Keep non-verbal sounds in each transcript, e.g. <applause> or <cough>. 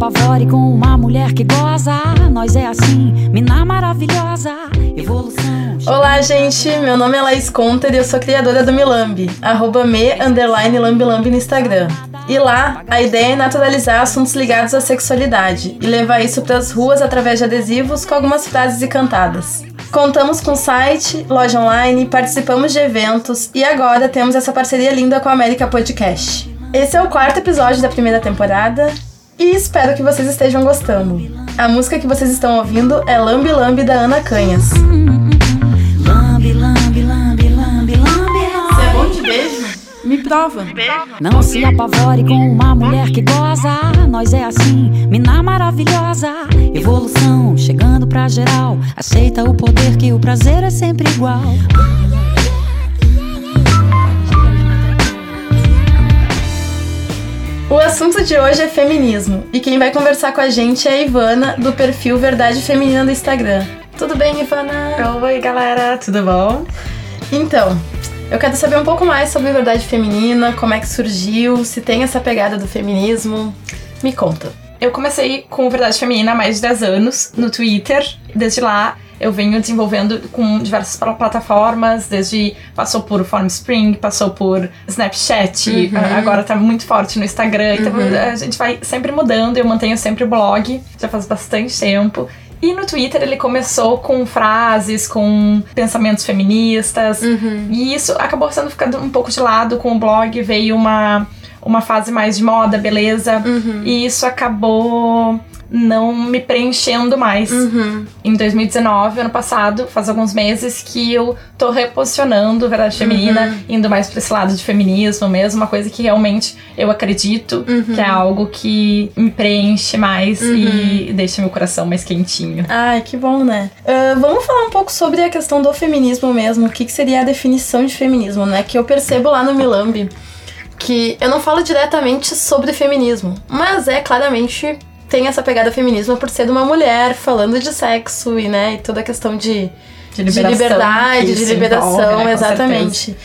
Apavore com uma mulher que goza. Nós é assim, mina maravilhosa. Evolução. Olá, gente. Meu nome é Laís Conter e eu sou criadora do Milambi. Arroba me, underline, lambilambi no Instagram. E lá, a ideia é naturalizar assuntos ligados à sexualidade e levar isso para as ruas através de adesivos com algumas frases e cantadas. Contamos com site, loja online, participamos de eventos e agora temos essa parceria linda com a América Podcast. Esse é o quarto episódio da primeira temporada e espero que vocês estejam gostando. A música que vocês estão ouvindo é Lambi Lambi da Ana Canhas. Lambe, lambe, lambe, lambe, lambe. é bom de beijo? Me prova. Não se apavore com uma mulher que goza. Nós é assim, mina maravilhosa. Evolução chegando pra geral. Aceita o poder que o prazer é sempre igual. O assunto de hoje é feminismo e quem vai conversar com a gente é a Ivana, do perfil Verdade Feminina do Instagram. Tudo bem, Ivana? Oi, galera, tudo bom? Então, eu quero saber um pouco mais sobre Verdade Feminina, como é que surgiu, se tem essa pegada do feminismo. Me conta. Eu comecei com Verdade Feminina há mais de 10 anos no Twitter. Desde lá eu venho desenvolvendo com diversas pla- plataformas, desde passou por Formspring, passou por Snapchat, a- agora tá muito forte no Instagram. Então a gente vai sempre mudando, eu mantenho sempre o blog, já faz bastante tempo. E no Twitter ele começou com frases, com pensamentos feministas. E isso acabou sendo ficando um pouco de lado com o blog, veio uma, uma fase mais de moda, beleza. E isso acabou não me preenchendo mais. Em 2019, ano passado, faz alguns meses que eu tô reposicionando Verdade Feminina, indo mais pra esse lado de feminismo mesmo, uma coisa que realmente eu acredito que é algo que me preenche mais e deixa meu coração mais quentinho. Ai, que bom, né? Ah, vamos falar um pouco sobre a questão do feminismo mesmo. O que, que seria a definição de feminismo, né? Que eu percebo lá no Milambi que eu não falo diretamente sobre feminismo, mas é claramente tem essa pegada feminismo por ser de uma mulher falando de sexo e, né, e toda a questão de, De liberdade, de liberação, envolve, né, exatamente.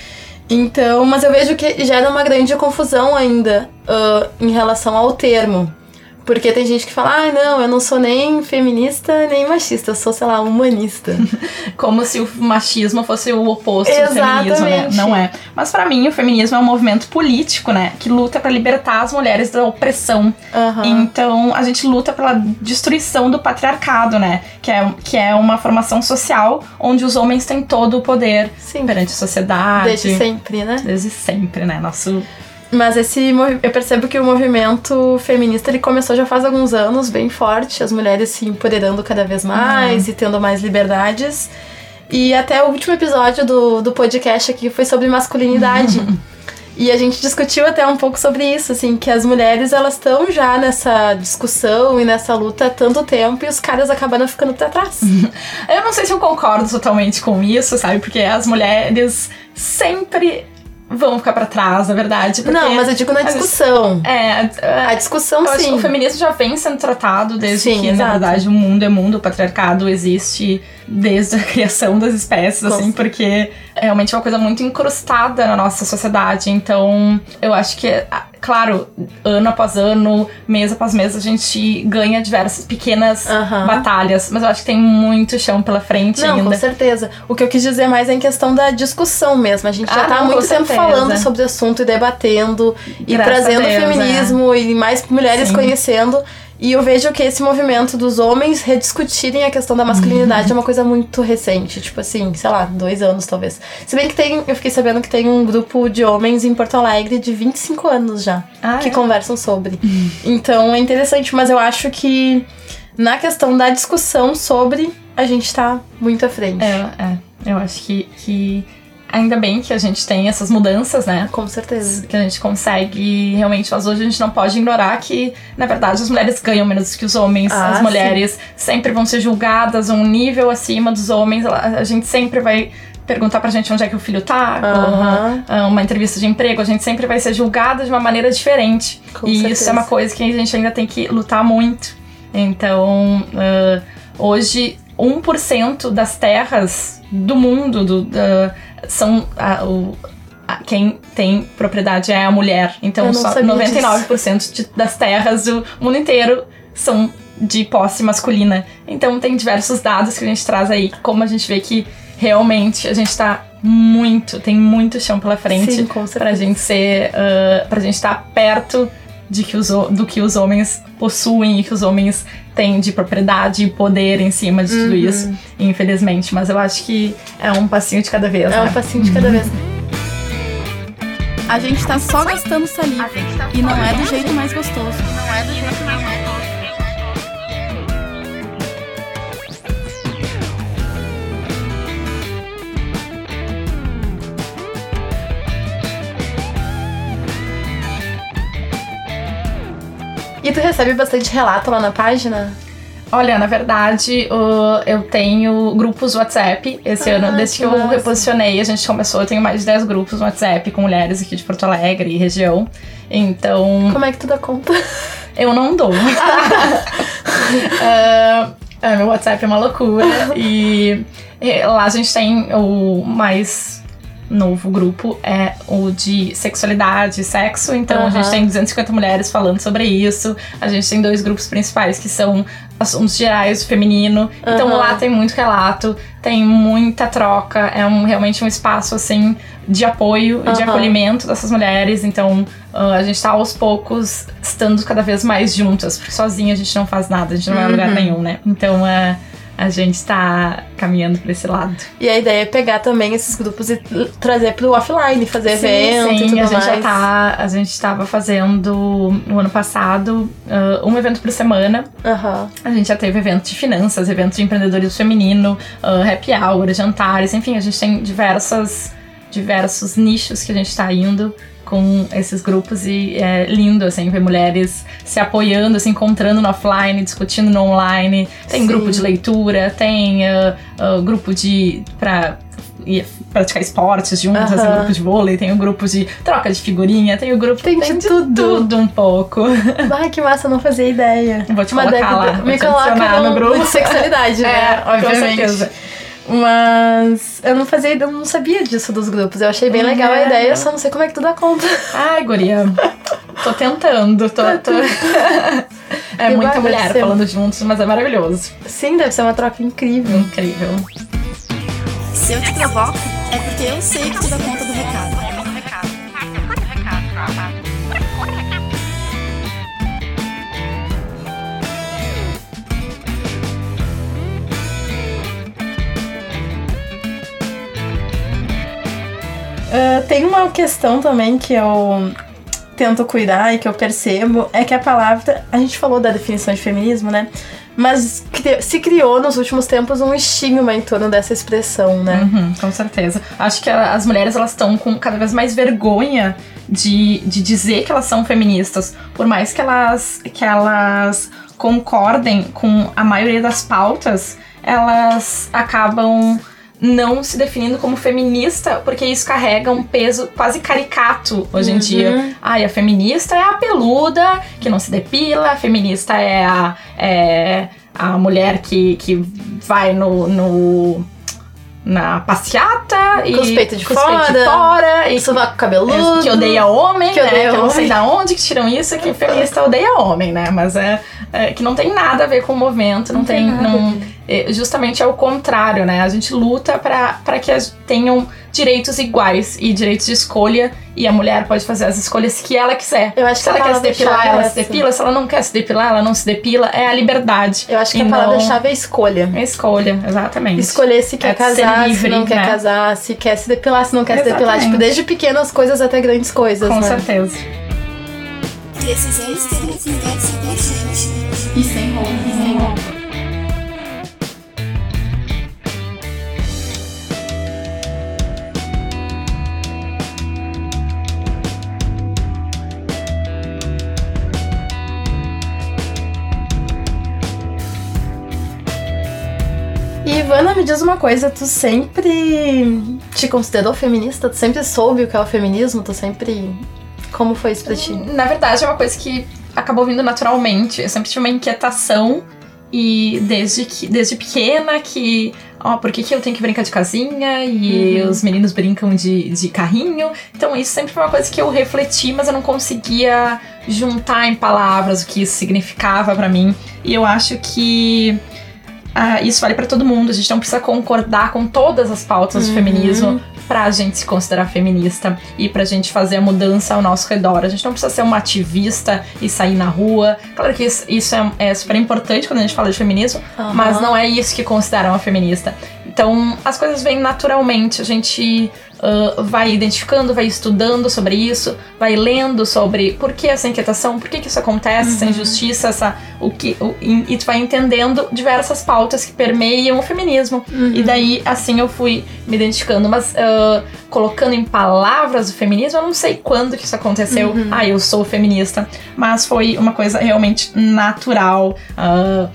Então, mas eu vejo que gera uma grande confusão ainda ah, em relação ao termo. Porque tem gente que fala, ah, não, eu não sou nem feminista nem machista, eu sou, sei lá, humanista. <laughs> Como se o machismo fosse o oposto do feminismo, né? Exatamente. Não é. Mas pra mim, o feminismo é um movimento político, né? Que luta pra libertar as mulheres da opressão. Aham. Então, a gente luta pela destruição do patriarcado, né? Que é, que é uma formação social onde os homens têm todo o poder Sim, perante a sociedade. desde sempre, né? Desde sempre, né? Nosso. Mas esse eu percebo que o movimento feminista ele começou já faz alguns anos, bem forte, as mulheres se empoderando cada vez mais e tendo mais liberdades. E até o último episódio do, do podcast aqui foi sobre masculinidade. E a gente discutiu até um pouco sobre isso, assim, que as mulheres elas estão já nessa discussão e nessa luta há tanto tempo e os caras acabaram ficando pra trás. Eu não sei se eu concordo totalmente com isso, sabe? Porque as mulheres sempre vão ficar pra trás, na verdade. Não, mas eu digo na às vezes- discussão. É, A discussão, Eu acho que sim. o feminismo já vem sendo tratado desde Sim, que, exato. na verdade, o mundo é mundo, o patriarcado existe desde a <laughs> criação das espécies, Com assim, porque é realmente uma coisa muito incrustada na nossa sociedade. Então, eu acho que, claro, ano após ano, mês após mês, a gente ganha diversas pequenas Aham. batalhas, mas eu acho que tem muito chão pela frente Não, ainda. com certeza. O que eu quis dizer mais é em questão da discussão mesmo. A gente já Ah, tá há muito tempo certeza. falando sobre o assunto e debatendo e Graças trazendo Deus, é. feminismo e mais mulheres Sim. conhecendo. E eu vejo que esse movimento dos homens rediscutirem a questão da masculinidade é uma coisa muito recente. Tipo assim, sei lá, dois anos talvez. Se bem que tem, eu fiquei sabendo que tem um grupo de homens em Porto Alegre de 25 anos já Ah, que é? conversam sobre. Então é interessante, mas eu acho que na questão da discussão sobre, a gente tá muito à frente. É, é. Eu acho que, que ainda bem que a gente tem essas mudanças, né? Com certeza. que a gente consegue realmente, mas hoje a gente não pode ignorar que, na verdade, as mulheres ganham menos que os homens. Ah, as mulheres sempre vão ser julgadas um nível acima dos homens. A gente sempre vai perguntar pra gente onde é que o filho tá, ah, uma entrevista de emprego, a gente sempre vai ser julgada de uma maneira diferente. Com e isso certeza. é uma coisa que a gente ainda tem que lutar muito. Então, ah, hoje, 1% das terras do mundo do, da- são ah, o- quem tem propriedade é a mulher. Então, só 99% de, das terras do mundo inteiro são de posse masculina. Então, tem diversos dados que a gente traz aí, como a gente vê que realmente a gente tá muito, tem muito chão pela frente Sim, com pra gente ser, uh, pra gente estar tá perto de que os, do que os homens possuem e que os homens têm de propriedade e poder em cima de tudo uhum. isso, infelizmente. Mas eu acho que é um passinho de cada vez. É né? um passinho de cada vez. A gente tá só gastando saliva. Tá e não é do jeito mais gostoso. Não é do jeito mais gostoso. E tu recebe bastante relato lá na página? Olha, na verdade, eu tenho grupos WhatsApp esse ah, ano, desde que, que eu reposicionei, a gente começou, eu tenho mais de 10 grupos no WhatsApp com mulheres aqui de Porto Alegre e região. Então. Como é que tu dá conta? Eu não dou. uh, <laughs> meu WhatsApp é uma loucura. e lá a gente tem o mais novo grupo é o de sexualidade e sexo. Então uhum. a gente tem 250 mulheres falando sobre isso. A gente tem dois grupos principais que são assuntos gerais do feminino. Uhum. Então lá tem muito relato, tem muita troca. É um, realmente um espaço assim de apoio e uhum. de acolhimento dessas mulheres. Então uh, a gente tá aos poucos estando cada vez mais juntas, porque sozinha a gente não faz nada, a gente não vai a lugar uhum. nenhum, né? Então é. Uh, a gente está caminhando para esse lado. E a ideia é pegar também esses grupos e trazer para o offline, fazer sim, evento sim, e tudo a gente mais. já tá, a gente estava fazendo no ano passado uh, um evento por semana. Uhum. A gente já teve evento de finanças, evento de empreendedorismo feminino, uh, happy hour, jantares, enfim, a gente tem diversas diversos nichos que a gente está indo com esses grupos e é lindo, assim, ver mulheres se apoiando, se encontrando no offline, discutindo no online. Tem Sim. grupo de leitura, tem uh, uh, grupo de. pra praticar esportes juntas, tem grupo de vôlei, tem o grupo de troca de figurinha, tem o grupo tem, tem de tudo. tudo um pouco. <laughs> Ai, que massa, não fazia ideia. Vou te Uma colocar lá, me coloca no, no grupo de sexualidade, né? <laughs> É, obviamente. Com certeza. Mas eu não fazia, eu não sabia disso dos grupos. Eu achei bem uhum. legal a ideia, eu só não sei como é que tu dá conta. Ai, guria. tô tentando, tô. tô... <laughs> é e muita mulher ser... falando juntos, mas é maravilhoso. Sim, deve ser uma troca incrível. Incrível. Se eu te provoco, é porque eu sei que tu dá conta do recado. Uh, tem uma questão também que eu tento cuidar e que eu percebo é que a palavra. A gente falou da definição de feminismo, né? Mas se criou nos últimos tempos um estigma em torno dessa expressão, né? Uhum, com certeza. Acho que as mulheres elas estão com cada vez mais vergonha de, de dizer que elas são feministas, por mais que elas, que elas concordem com a maioria das pautas, elas acabam não se definindo como feminista, porque isso carrega um peso quase caricato hoje em dia. Uhum. Ai, a feminista é a peluda, que não se depila, a feminista é a, é a mulher que, que vai no, no na passeata e com os peitos de, fora, de fora e sovaco cabeludo, que odeia homem, que, né? odeia que eu não sei da onde que tiram isso, que feminista odeia homem, né? Mas é, é, que não tem nada a ver com o movimento, não, não tem, tem não, é, justamente é o contrário, né? A gente luta para que as, tenham direitos iguais e direitos de escolha e a mulher pode fazer as escolhas que ela quiser. Eu acho se que ela quer se depilar, ela se depila. Se ela não quer se depilar, ela não se depila. É a liberdade. Eu acho que a palavra-chave é escolha. É escolha, exatamente. Escolher se quer é casar, livre, se não quer né? casar, se quer se depilar, se não quer exatamente. se depilar. Tipo, desde pequenas coisas até grandes coisas, Com né? certeza. Precisamos ter uma conversa gente. E sem roupa. Diz uma coisa, tu sempre te considerou feminista? Tu sempre soube o que é o feminismo? Tu sempre. Como foi isso pra ti? Na verdade, é uma coisa que acabou vindo naturalmente. Eu sempre tive uma inquietação E desde, que, desde pequena que ó, por que, que eu tenho que brincar de casinha e uhum. os meninos brincam de, de carrinho. Então isso sempre foi uma coisa que eu refleti, mas eu não conseguia juntar em palavras o que isso significava para mim. E eu acho que ah, isso vale para todo mundo. A gente não precisa concordar com todas as pautas uhum. do feminismo pra gente se considerar feminista e pra gente fazer a mudança ao nosso redor. A gente não precisa ser uma ativista e sair na rua. Claro que isso, isso é, é, super importante quando a gente fala de feminismo, uhum. mas não é isso que considera uma feminista. Então, as coisas vêm naturalmente. A gente uh, vai identificando, vai estudando sobre isso, vai lendo sobre por que essa inquietação, por que, que isso acontece, uhum. essa injustiça, essa, o que, o, e tu vai entendendo diversas pautas que permeiam o feminismo. Uhum. E daí, assim, eu fui me identificando. Mas uh, colocando em palavras o feminismo, eu não sei quando que isso aconteceu. Uhum. Ah, eu sou feminista. Mas foi uma coisa realmente natural, uh,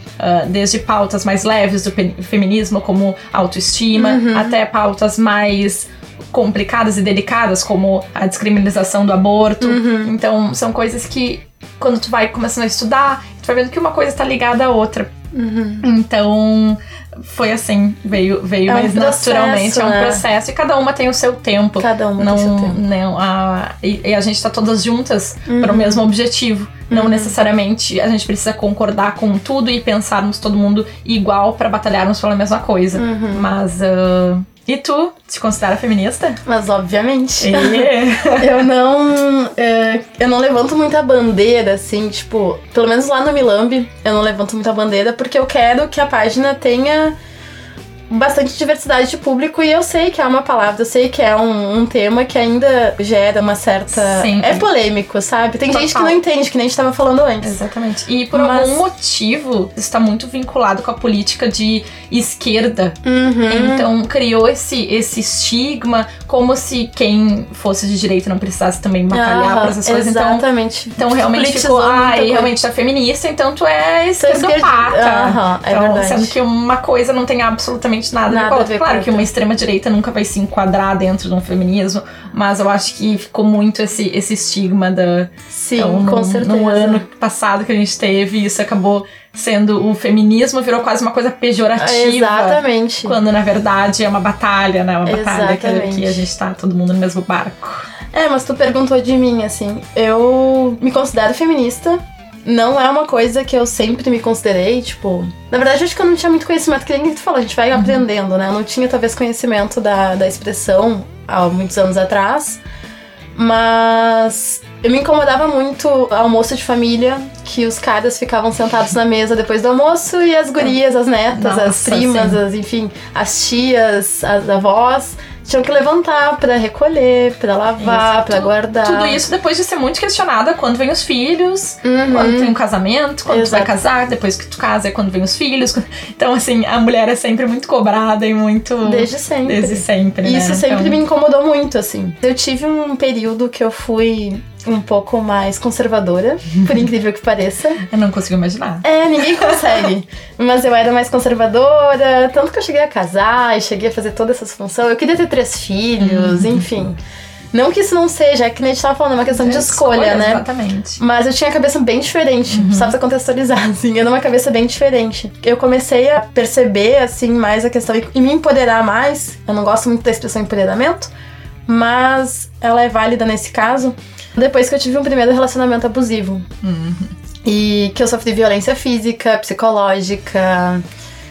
desde pautas mais leves do feminismo, como autoestima, uhum. até pautas mais complicadas e delicadas, como a descriminalização do aborto. Uhum. Então, são coisas que, quando tu vai começando a estudar, tu vai vendo que uma coisa está ligada à outra. Uhum. Então, foi assim, veio, veio é mais um processo, naturalmente, é um né? processo. E cada uma tem o seu tempo. Cada uma não, tem o seu tempo. Não, a, e, e a gente tá todas juntas uhum. para o mesmo objetivo. Não uhum. necessariamente a gente precisa concordar com tudo e pensarmos todo mundo igual para batalharmos pela mesma coisa. Uhum. Mas uh, e tu, te considera feminista? Mas obviamente. <laughs> eu não. É, eu não levanto muita bandeira, assim, tipo, pelo menos lá no Milambi, eu não levanto muita bandeira porque eu quero que a página tenha bastante diversidade de público e eu sei que é uma palavra, eu sei que é um, um tema que ainda gera uma certa. Sim. É polêmico, sabe? Tem Total. gente que não entende, que nem a gente tava falando antes. Exatamente. E por Mas... algum motivo está muito vinculado com a política de esquerda. Uhum. Então criou esse, esse estigma, como se quem fosse de direita não precisasse também batalhar uhum, por essas coisas. Então, exatamente. Então, então realmente ficou, ah, e realmente tá feminista, então tu é esquerdopata. Uhum, é então, verdade. Sendo que uma coisa não tem absolutamente absolutamente nada, nada Claro que uma extrema-direita nunca vai se enquadrar dentro de um feminismo, mas eu acho que ficou muito esse, esse estigma da. Sim, então, com certeza. No ano passado que a gente teve, isso acabou sendo o feminismo virou quase uma coisa pejorativa. Exatamente. Quando na verdade é uma batalha, né? Uma batalha que, que, a gente tá todo mundo no mesmo barco. É, mas tu perguntou de mim, assim. Eu me considero feminista, não é uma coisa que eu sempre me considerei, tipo. Na verdade, acho que eu não tinha muito conhecimento, que nem tu falou, a gente vai uhum. aprendendo, né? Eu não tinha talvez conhecimento da, da expressão há muitos anos atrás. Mas eu me incomodava muito almoço de família, que os caras ficavam sentados na mesa depois do almoço e as gurias, as netas, Nossa, as primas, as, enfim, as tias, as avós tinham que levantar para recolher, para lavar, para guardar. Tudo isso depois de ser muito questionada quando vem os filhos, uhum. quando tem um casamento, quando Exato. tu vai casar, depois que tu casa é quando vem os filhos. <laughs> Então, assim, a mulher é sempre muito cobrada e muito. Desde sempre. Desde sempre. Né? Isso sempre então... me incomodou muito, assim. Eu tive um período que eu fui um pouco mais conservadora, por <laughs> incrível que pareça. Eu não consigo imaginar. É, ninguém consegue. Mas eu era mais conservadora, tanto que eu cheguei a casar e cheguei a fazer todas essas funções. Eu queria ter três filhos, uhum. enfim. Não que isso não seja, é que nem a gente tava falando, é uma questão é, de escolha, escolha, né? Exatamente. Mas eu tinha a cabeça bem diferente, uhum. pra contextualizar, <laughs> assim, era uma cabeça bem diferente. Eu comecei a perceber, assim, mais a questão e me empoderar mais. Eu não gosto muito da expressão empoderamento, mas ela é válida nesse caso depois que eu tive um primeiro relacionamento abusivo. Uhum. E que eu sofri violência física, psicológica,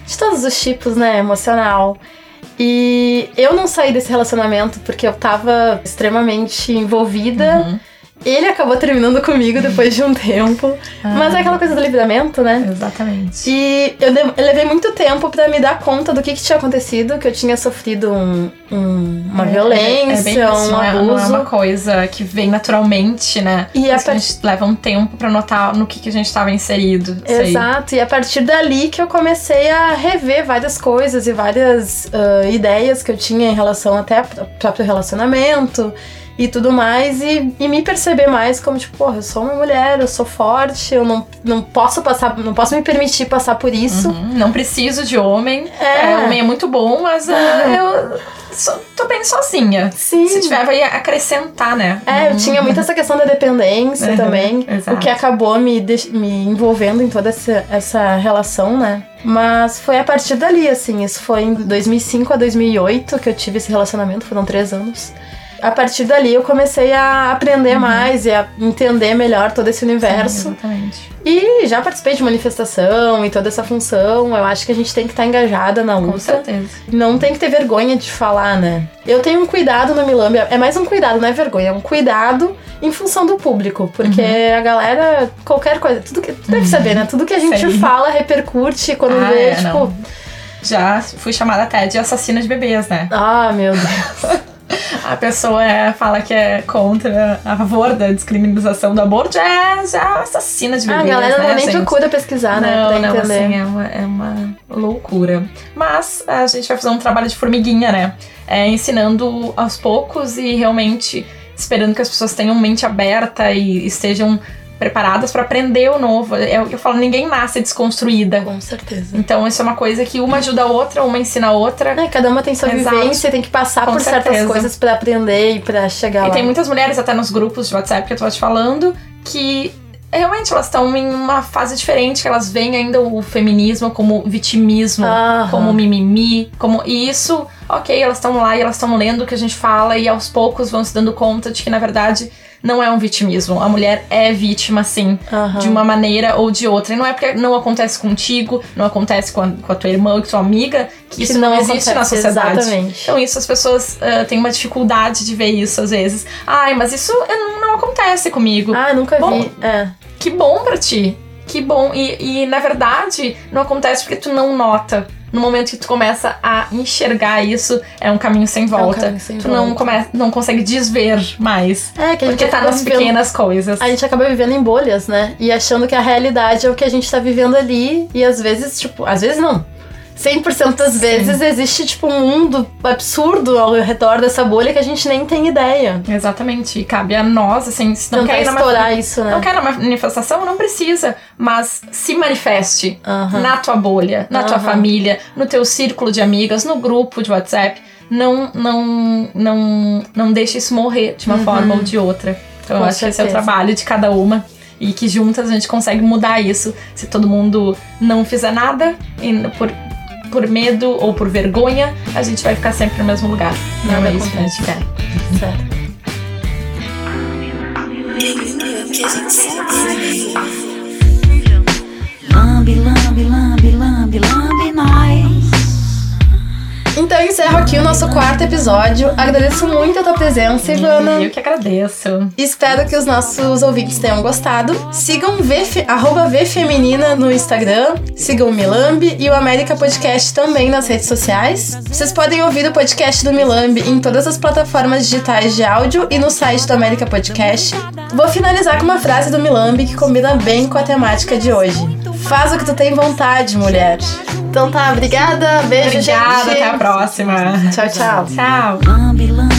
de todos os tipos, né? Emocional. E eu não saí desse relacionamento porque eu tava extremamente envolvida. Uhum. Ele acabou terminando comigo depois de um tempo. Ah, mas é aquela coisa do livramento, né? Exatamente. E eu, eu levei muito tempo para me dar conta do que, que, tinha acontecido, que eu tinha sofrido um, um, uma é, violência, é, é isso, um não abuso. É, não é uma coisa que vem naturalmente, né? E a, a gente leva um tempo para notar no que, que a gente estava inserido. Exato. E a partir dali que eu comecei a rever várias coisas e várias uh, ideias que eu tinha em relação até ao próprio relacionamento e tudo mais, e, e me perceber mais como, tipo, porra, eu sou uma mulher, eu sou forte, eu não, não posso passar, não posso me permitir passar por isso. Uhum, não preciso de homem. É. É, homem é muito bom, mas uh, <laughs> eu só- tô bem sozinha. Sim. Se tiver, vai acrescentar, né? É, eu tinha muito essa questão da dependência Uhum, <laughs> também, exato. o que acabou me, me envolvendo em toda essa, essa relação, né? Mas foi a partir dali, assim, isso foi em 2005 a 2008 que eu tive esse relacionamento, foram três anos. A partir dali eu comecei a aprender mais e a entender melhor todo esse universo. Exatamente. E já participei de manifestação e toda essa função. Eu acho que a gente tem que estar engajada na Com luta. certeza. Não tem que ter vergonha de falar, né? Eu tenho um cuidado no Milambia. É mais um cuidado, não é vergonha. É um cuidado em função do público. Porque Uhum. a galera, qualquer coisa, tudo que. Tu deve saber, né? Tudo que a gente Sei. fala repercute quando Ah, vê, é, tipo. não. Já fui chamada até de assassina de bebês, né? Ah, meu Deus. <laughs> A pessoa é, fala que é contra, a favor da descriminalização do aborto, é já assassina de Ah, bebês, a galera né, nem gente? procura pesquisar, né? Não, não, entender. assim, é uma, é uma loucura. Mas a gente vai fazer um trabalho de formiguinha, né? É, ensinando aos poucos e realmente esperando que as pessoas tenham mente aberta e estejam preparadas para aprender o novo. É o que eu falo, ninguém nasce desconstruída. Com certeza. Então isso é uma coisa que uma ajuda a outra, uma ensina a outra. É, cada uma tem sua Exato. vivência, tem que passar Com por certas certeza. coisas pra aprender e pra chegar E lá. tem muitas mulheres até nos grupos de WhatsApp que eu tô te falando que realmente elas estão em uma fase diferente, que elas veem ainda o feminismo como vitimismo, Aham. como mimimi, como e isso, ok, elas estão lá e elas estão lendo o que a gente fala e aos poucos vão se dando conta de que na verdade não é um vitimismo. A mulher é vítima, sim, Aham. de uma maneira ou de outra. E não é porque não acontece contigo, não acontece com a, com a tua irmã ou com a tua amiga, que isso Que não, não existe na sociedade. exatamente. Então, isso as pessoas ah, têm uma dificuldade de ver isso às vezes. Ai, mas isso eh, não, não acontece comigo. Ah, nunca Bom, vi. É. Que bom pra ti. Que bom. E, e, na verdade, não acontece porque tu não nota. No momento que tu começa a enxergar isso, é um caminho sem volta. caminho sem tu não, volta. come, não consegue desver mais. É, que a gente Porque tá nas vivendo- pequenas coisas. A gente acaba vivendo em bolhas, né? E achando que a realidade é o que a gente tá vivendo ali. E às vezes, tipo, às vezes não. 100% das vezes existe, tipo, um mundo absurdo ao redor dessa bolha que a gente nem tem ideia. Exatamente. E cabe a nós, assim, se não Tentar quer estourar isso, né? Não quer uma manifestação? Não precisa. Mas se manifeste Aham. na tua bolha, na tua Aham. família, no teu círculo de amigas, no grupo de WhatsApp. Não, não, não, não deixe isso morrer de uma forma ou de outra. Então eu Uhum. Com acho que esse é o certeza. trabalho de cada uma. E que juntas a gente consegue mudar isso. Se todo mundo não fizer nada, e por, por medo ou por vergonha, a gente vai ficar sempre no mesmo lugar. Não Nada é isso que a gente quer. Certo. O nosso quarto episódio. Agradeço muito a tua presença, Ivana. Eu que agradeço. Espero que os nossos ouvintes tenham gostado. Sigam arroba Vfeminina no Instagram. Sigam o Milambi e o América Podcast também nas redes sociais. Vocês podem ouvir o podcast do Milambi em todas as plataformas digitais de áudio e no site do América Podcast. Vou finalizar com uma frase do Milambi que combina bem com a temática de hoje. Faz o que tu tem vontade, mulher. Então tá, obrigada. Beijo, Obrigada, gente. até a próxima. Tchau, tchau. Tchau.